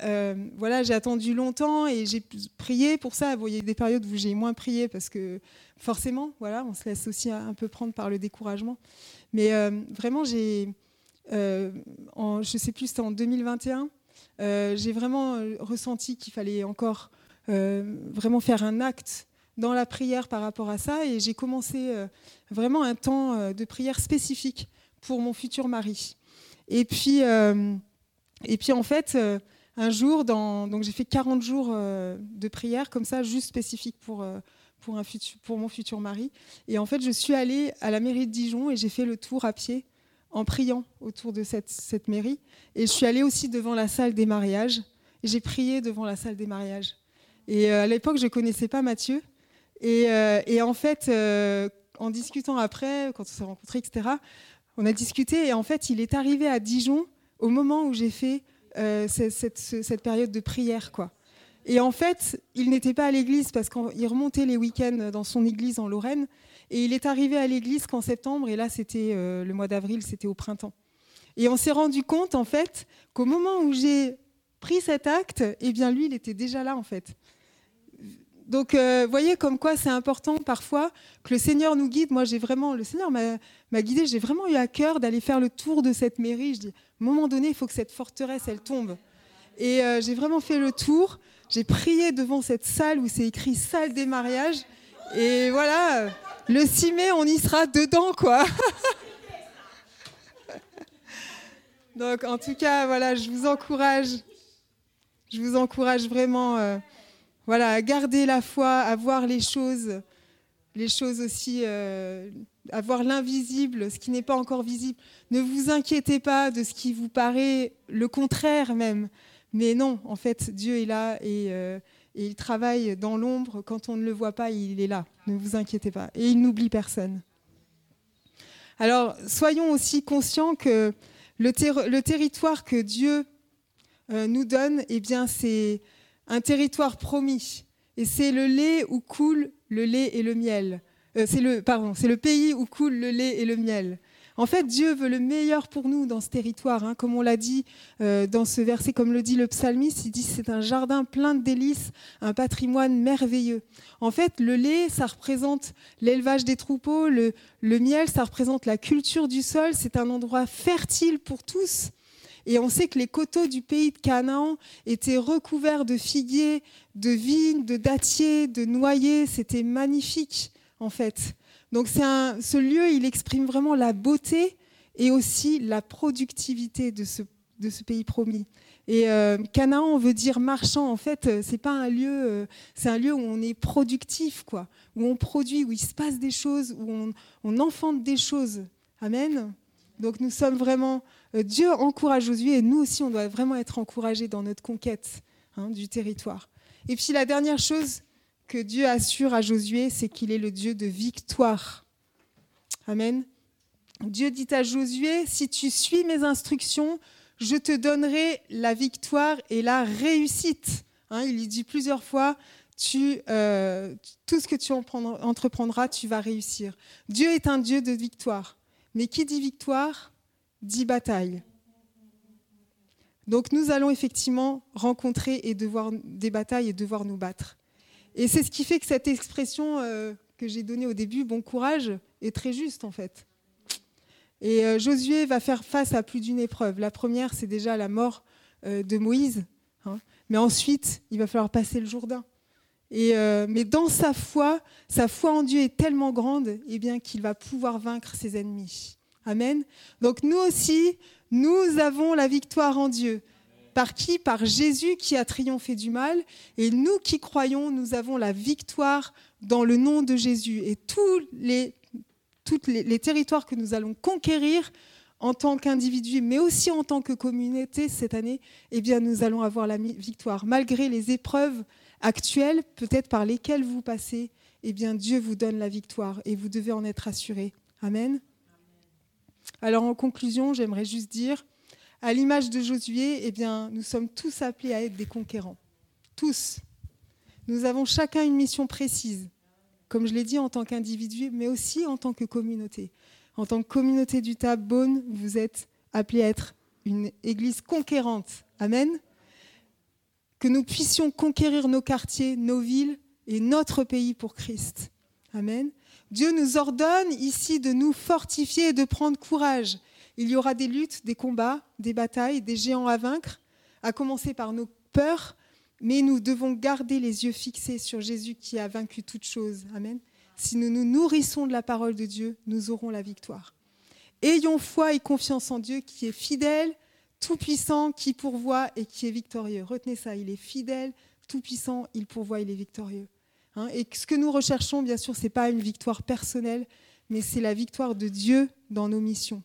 voilà, j'ai attendu longtemps et j'ai prié pour ça. y a des périodes où j'ai moins prié parce que forcément, voilà, on se laisse aussi un peu prendre par le découragement. Mais vraiment, j'ai en, je ne sais plus, c'était en 2021, euh, j'ai vraiment euh, ressenti qu'il fallait encore vraiment faire un acte dans la prière par rapport à ça et j'ai commencé vraiment un temps de prière spécifique pour mon futur mari. Et puis, et puis en fait, un jour, donc j'ai fait 40 jours de prière comme ça, juste spécifique pour, pour, un futur, pour mon futur mari. Et en fait, je suis allée à la mairie de Dijon et j'ai fait le tour à pied en priant autour de cette, mairie. Et je suis allée aussi devant la salle des mariages. J'ai prié devant la salle des mariages. Et euh, à l'époque, je ne connaissais pas Mathieu. Et, euh, en fait, euh, en discutant après, quand on s'est rencontrés, etc., on a discuté. Et en fait, il est arrivé à Dijon au moment où j'ai fait cette, cette, période de prière. quoi. Et en fait, il n'était pas à l'église parce qu'il remontait les week-ends dans son église en Lorraine. Et il est arrivé à l'église qu'en septembre, et là c'était euh, le mois d'avril, c'était au printemps. Et on s'est rendu compte en fait qu'au moment où j'ai pris cet acte, eh bien lui, il était déjà là en fait. Donc, euh, voyez comme quoi c'est important parfois que le Seigneur nous guide. Moi, j'ai vraiment, le Seigneur m'a guidé. J'ai vraiment eu à cœur d'aller faire le tour de cette mairie. Je dis, à un moment donné, il faut que cette forteresse, elle tombe. Et euh, j'ai vraiment fait le tour. J'ai prié devant cette salle où c'est écrit salle des mariages. Et voilà. Le 6 mai, on y sera dedans, quoi. Donc, en tout cas, voilà, je vous encourage, je vous encourage vraiment, euh, voilà, à garder la foi, à voir les choses, les choses aussi, euh, à voir l'invisible, ce qui n'est pas encore visible. Ne vous inquiétez pas de ce qui vous paraît le contraire même. Mais non, en fait, Dieu est là et euh, il travaille dans l'ombre. Quand on ne le voit pas, il est là. Ne vous inquiétez pas. Et il n'oublie personne. Alors, soyons aussi conscients que le, territoire que Dieu euh, nous donne, eh bien, c'est un territoire promis. Et c'est le lait où coule le lait et le miel. Euh, c'est le, pardon, c'est le pays où coule le lait et le miel. En fait, Dieu veut le meilleur pour nous dans ce territoire. Hein. Comme on l'a dit euh, dans ce verset, comme le dit le psalmiste, il dit c'est un jardin plein de délices, un patrimoine merveilleux. En fait, le lait, ça représente l'élevage des troupeaux, le, le miel, ça représente la culture du sol. C'est un endroit fertile pour tous. Et on sait que les coteaux du pays de Canaan étaient recouverts de figuiers, de vignes, de dattiers, de noyers. C'était magnifique, en fait. Donc ce lieu, il exprime vraiment la beauté et aussi la productivité de ce, pays promis. Et euh, Canaan veut dire marchand. En fait, euh, c'est pas un lieu, euh, c'est un lieu où on est productif, quoi, où on produit, où il se passe des choses, où on, on enfante des choses. Amen. Donc nous sommes vraiment. Euh, Dieu encourage Josué et nous aussi, on doit vraiment être encouragés dans notre conquête hein, du territoire. Et puis la dernière chose que Dieu assure à Josué, c'est qu'il est le Dieu de victoire. Amen. Dieu dit à Josué, si tu suis mes instructions, je te donnerai la victoire et la réussite. Hein, il lui dit plusieurs fois, euh, tout ce que tu entreprendras, tu vas réussir. Dieu est un Dieu de victoire. Mais qui dit victoire, dit bataille. Donc nous allons effectivement rencontrer et devoir des batailles et devoir nous battre. Et c'est ce qui fait que cette expression euh, que j'ai donnée au début, bon courage, est très juste en fait. Et euh, Josué va faire face à plus d'une épreuve. La première, c'est déjà la mort euh, de Moïse. Hein. Mais ensuite, il va falloir passer le Jourdain. Et, mais dans sa foi, sa foi en Dieu est tellement grande eh qu'il va pouvoir vaincre ses ennemis. Amen. Donc nous aussi, nous avons la victoire en Dieu. Par qui Par Jésus qui a triomphé du mal. Et nous qui croyons, nous avons la victoire dans le nom de Jésus. Et tous les, territoires que nous allons conquérir en tant qu'individus, mais aussi en tant que communauté cette année, eh bien, nous allons avoir la victoire. Malgré les épreuves actuelles, peut-être par lesquelles vous passez, eh bien, Dieu vous donne la victoire et vous devez en être assurés. Amen. Alors, en conclusion, j'aimerais juste dire, à l'image de Josué, eh nous sommes tous appelés à être des conquérants. Tous. Nous avons chacun une mission précise, comme je l'ai dit en tant qu'individu, mais aussi en tant que communauté. En tant que communauté du Tab Beaune, vous êtes appelés à être une église conquérante. Amen. Que nous puissions conquérir nos quartiers, nos villes et notre pays pour Christ. Amen. Dieu nous ordonne ici de nous fortifier et de prendre courage. Il y aura des luttes, des combats, des batailles, des géants à vaincre, à commencer par nos peurs, mais nous devons garder les yeux fixés sur Jésus qui a vaincu toutes choses. Amen. Si nous nous nourrissons de la parole de Dieu, nous aurons la victoire. Ayons foi et confiance en Dieu qui est fidèle, tout-puissant, qui pourvoit et qui est victorieux. Retenez ça, il est fidèle, tout-puissant, il pourvoit, il est victorieux. Hein. et ce que nous recherchons, bien sûr, ce n'est pas une victoire personnelle, mais c'est la victoire de Dieu dans nos missions.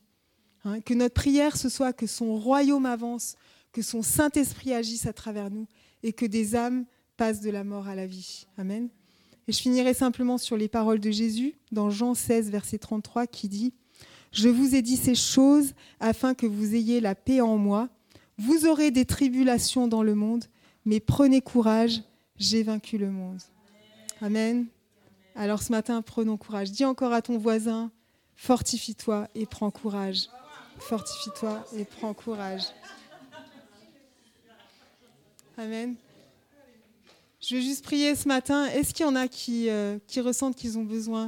Hein, que notre prière, ce soit que son royaume avance, que son Saint-Esprit agisse à travers nous et que des âmes passent de la mort à la vie. Amen. Et je finirai simplement sur les paroles de Jésus dans Jean 16, verset 33, qui dit Je vous ai dit ces choses afin que vous ayez la paix en moi. Vous aurez des tribulations dans le monde, mais prenez courage, j'ai vaincu le monde. Amen. Alors ce matin, prenons courage. Dis encore à ton voisin, fortifie-toi et prends courage. Fortifie-toi et prends courage. Amen. Je vais juste prier ce matin. Est-ce qu'il y en a qui, euh, qui ressentent qu'ils ont besoin